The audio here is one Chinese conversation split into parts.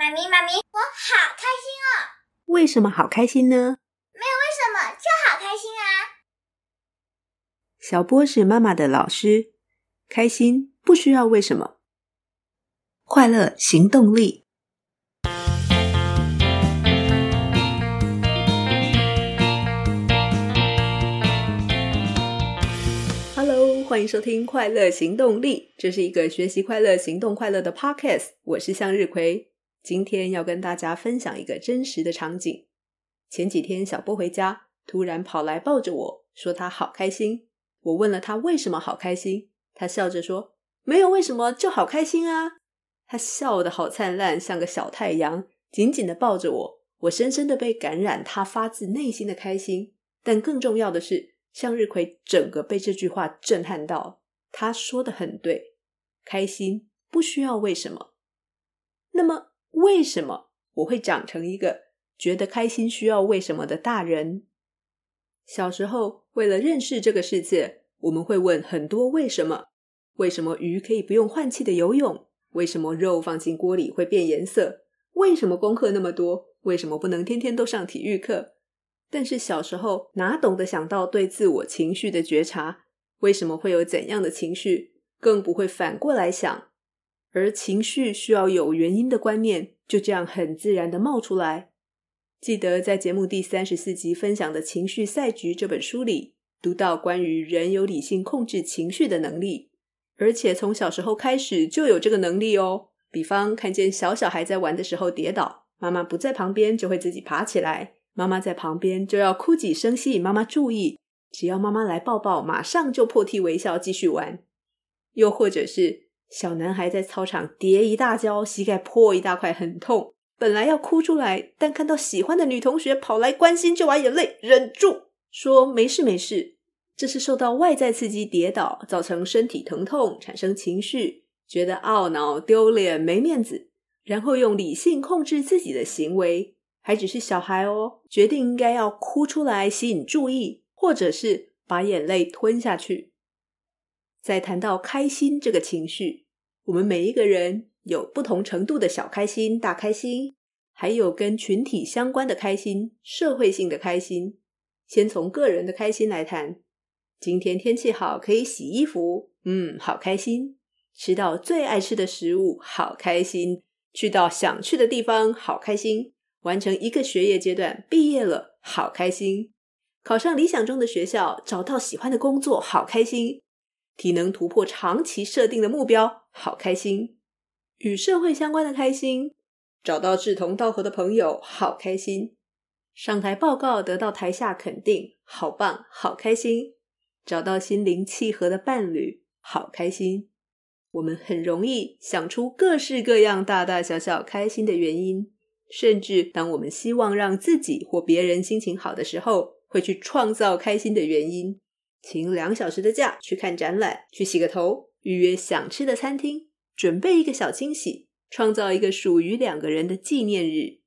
妈咪，妈咪，我好开心哦！为什么好开心呢？没有为什么，就好开心啊！小波是妈妈的老师，开心不需要为什么，快乐行动力。Hello，欢迎收听《快乐行动力》，这是一个学习快乐、行动快乐的 Podcast。我是向日葵。今天要跟大家分享一个真实的场景。前几天小波回家，突然跑来抱着我说他好开心。我问了他为什么好开心，他笑着说没有为什么，就好开心啊。他笑得好灿烂，像个小太阳，紧紧地抱着我。我深深地被感染，他发自内心的开心。但更重要的是，向日葵整个被这句话震撼到。他说得很对，开心不需要为什么。那么。为什么我会长成一个觉得开心需要为什么的大人？小时候，为了认识这个世界，我们会问很多为什么：为什么鱼可以不用换气的游泳？为什么肉放进锅里会变颜色？为什么功课那么多？为什么不能天天都上体育课？但是小时候哪懂得想到对自我情绪的觉察？为什么会有怎样的情绪？更不会反过来想。而情绪需要有原因的观念，就这样很自然的冒出来。记得在节目第三十四集分享的《情绪赛局》这本书里，读到关于人有理性控制情绪的能力，而且从小时候开始就有这个能力哦。比方看见小小孩在玩的时候跌倒，妈妈不在旁边就会自己爬起来；妈妈在旁边就要哭几声吸引妈妈注意，只要妈妈来抱抱，马上就破涕为笑继续玩。又或者是。小男孩在操场跌一大跤，膝盖破一大块，很痛。本来要哭出来，但看到喜欢的女同学跑来关心，就把眼泪忍住，说没事没事。这是受到外在刺激跌倒，造成身体疼痛，产生情绪，觉得懊恼、丢脸、没面子，然后用理性控制自己的行为。还只是小孩哦，决定应该要哭出来吸引注意，或者是把眼泪吞下去。在谈到开心这个情绪，我们每一个人有不同程度的小开心、大开心，还有跟群体相关的开心、社会性的开心。先从个人的开心来谈。今天天气好，可以洗衣服，嗯，好开心。吃到最爱吃的食物，好开心。去到想去的地方，好开心。完成一个学业阶段，毕业了，好开心。考上理想中的学校，找到喜欢的工作，好开心。体能突破长期设定的目标，好开心；与社会相关的开心，找到志同道合的朋友，好开心；上台报告得到台下肯定，好棒，好开心；找到心灵契合的伴侣，好开心。我们很容易想出各式各样大大小小开心的原因，甚至当我们希望让自己或别人心情好的时候，会去创造开心的原因。请两小时的假去看展览，去洗个头，预约想吃的餐厅，准备一个小惊喜，创造一个属于两个人的纪念日。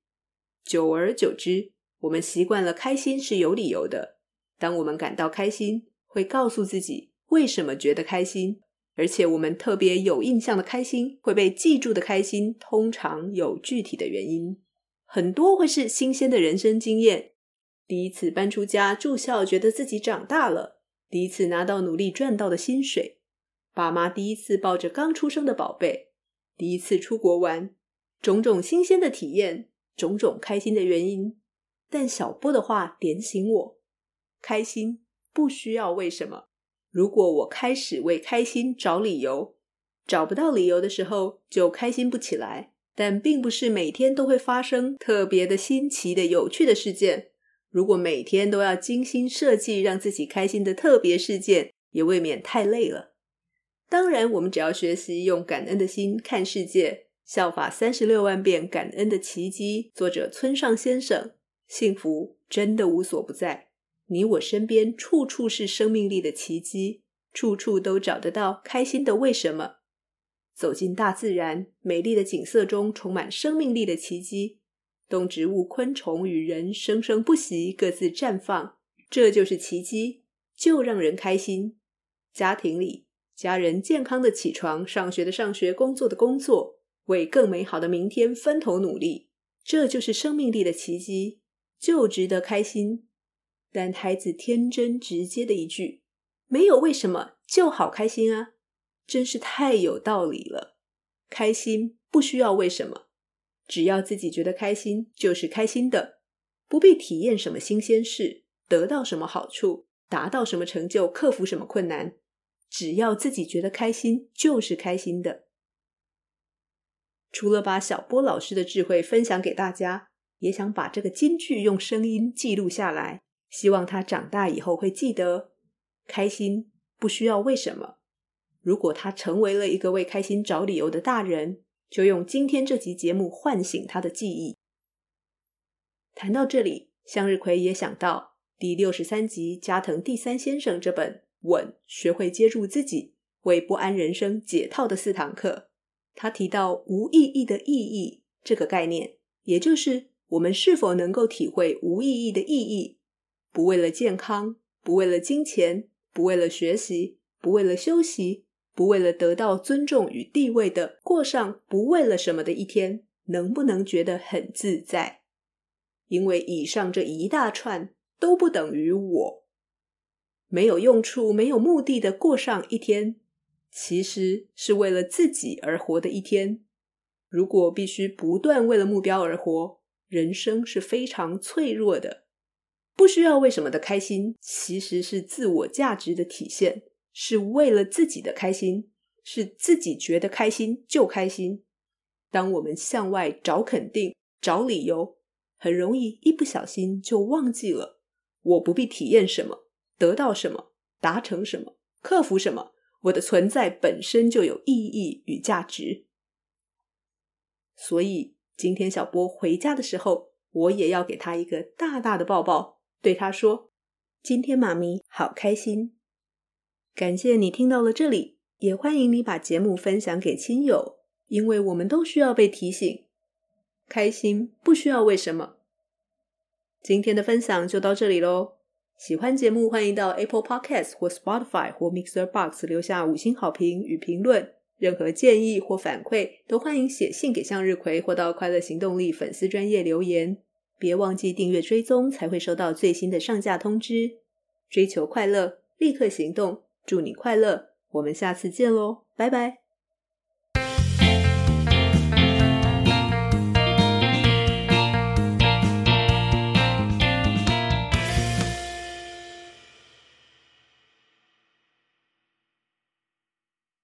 久而久之，我们习惯了开心是有理由的。当我们感到开心，会告诉自己为什么觉得开心，而且我们特别有印象的开心，会被记住的开心，通常有具体的原因，很多会是新鲜的人生经验。第一次搬出家住校，觉得自己长大了。第一次拿到努力赚到的薪水，爸妈第一次抱着刚出生的宝贝，第一次出国玩，种种新鲜的体验，种种开心的原因。但小波的话点醒我：开心不需要为什么。如果我开始为开心找理由，找不到理由的时候，就开心不起来。但并不是每天都会发生特别的新奇的有趣的事件。如果每天都要精心设计让自己开心的特别事件，也未免太累了。当然，我们只要学习用感恩的心看世界，效法三十六万遍感恩的奇迹。作者村上先生，幸福真的无所不在，你我身边处处是生命力的奇迹，处处都找得到开心的为什么。走进大自然，美丽的景色中充满生命力的奇迹。动植物、昆虫与人生生不息，各自绽放，这就是奇迹，就让人开心。家庭里，家人健康的起床、上学的上学、工作的工作，为更美好的明天分头努力，这就是生命力的奇迹，就值得开心。但孩子天真直接的一句“没有为什么，就好开心啊”，真是太有道理了。开心不需要为什么，只要自己觉得开心就是开心的，不必体验什么新鲜事，得到什么好处，达到什么成就，克服什么困难，只要自己觉得开心就是开心的。除了把小波老师的智慧分享给大家，也想把这个金句用声音记录下来，希望他长大以后会记得：开心不需要为什么。如果他成为了一个为开心找理由的大人，就用今天这集节目唤醒他的记忆。谈到这里，向日葵也想到第六十三集加藤第三先生这本《稳：学会接住自己，为不安人生解套的四堂课》。他提到“无意义的意义”这个概念，也就是我们是否能够体会无意义的意义，不为了健康，不为了金钱，不为了学习，不为了休息，不为了得到尊重与地位的过上不为了什么的一天，能不能觉得很自在？因为以上这一大串都不等于我，没有用处、没有目的的过上一天。其实是为了自己而活的一天。如果必须不断为了目标而活，人生是非常脆弱的。不需要为什么的开心，其实是自我价值的体现，是为了自己的开心，是自己觉得开心就开心。当我们向外找肯定、找理由，很容易一不小心就忘记了，我不必体验什么，得到什么，达成什么，克服什么。我的存在本身就有意义与价值，所以今天小波回家的时候，我也要给他一个大大的抱抱，对他说：“今天妈咪好开心。”感谢你听到了这里，也欢迎你把节目分享给亲友，因为我们都需要被提醒，开心不需要为什么。今天的分享就到这里喽。喜欢节目，欢迎到 Apple Podcast 或 Spotify 或 Mixer Box 留下五星好评与评论。任何建议或反馈，都欢迎写信给向日葵或到快乐行动力粉丝专业留言。别忘记订阅追踪，才会收到最新的上架通知。追求快乐，立刻行动，祝你快乐！我们下次见喽，拜拜。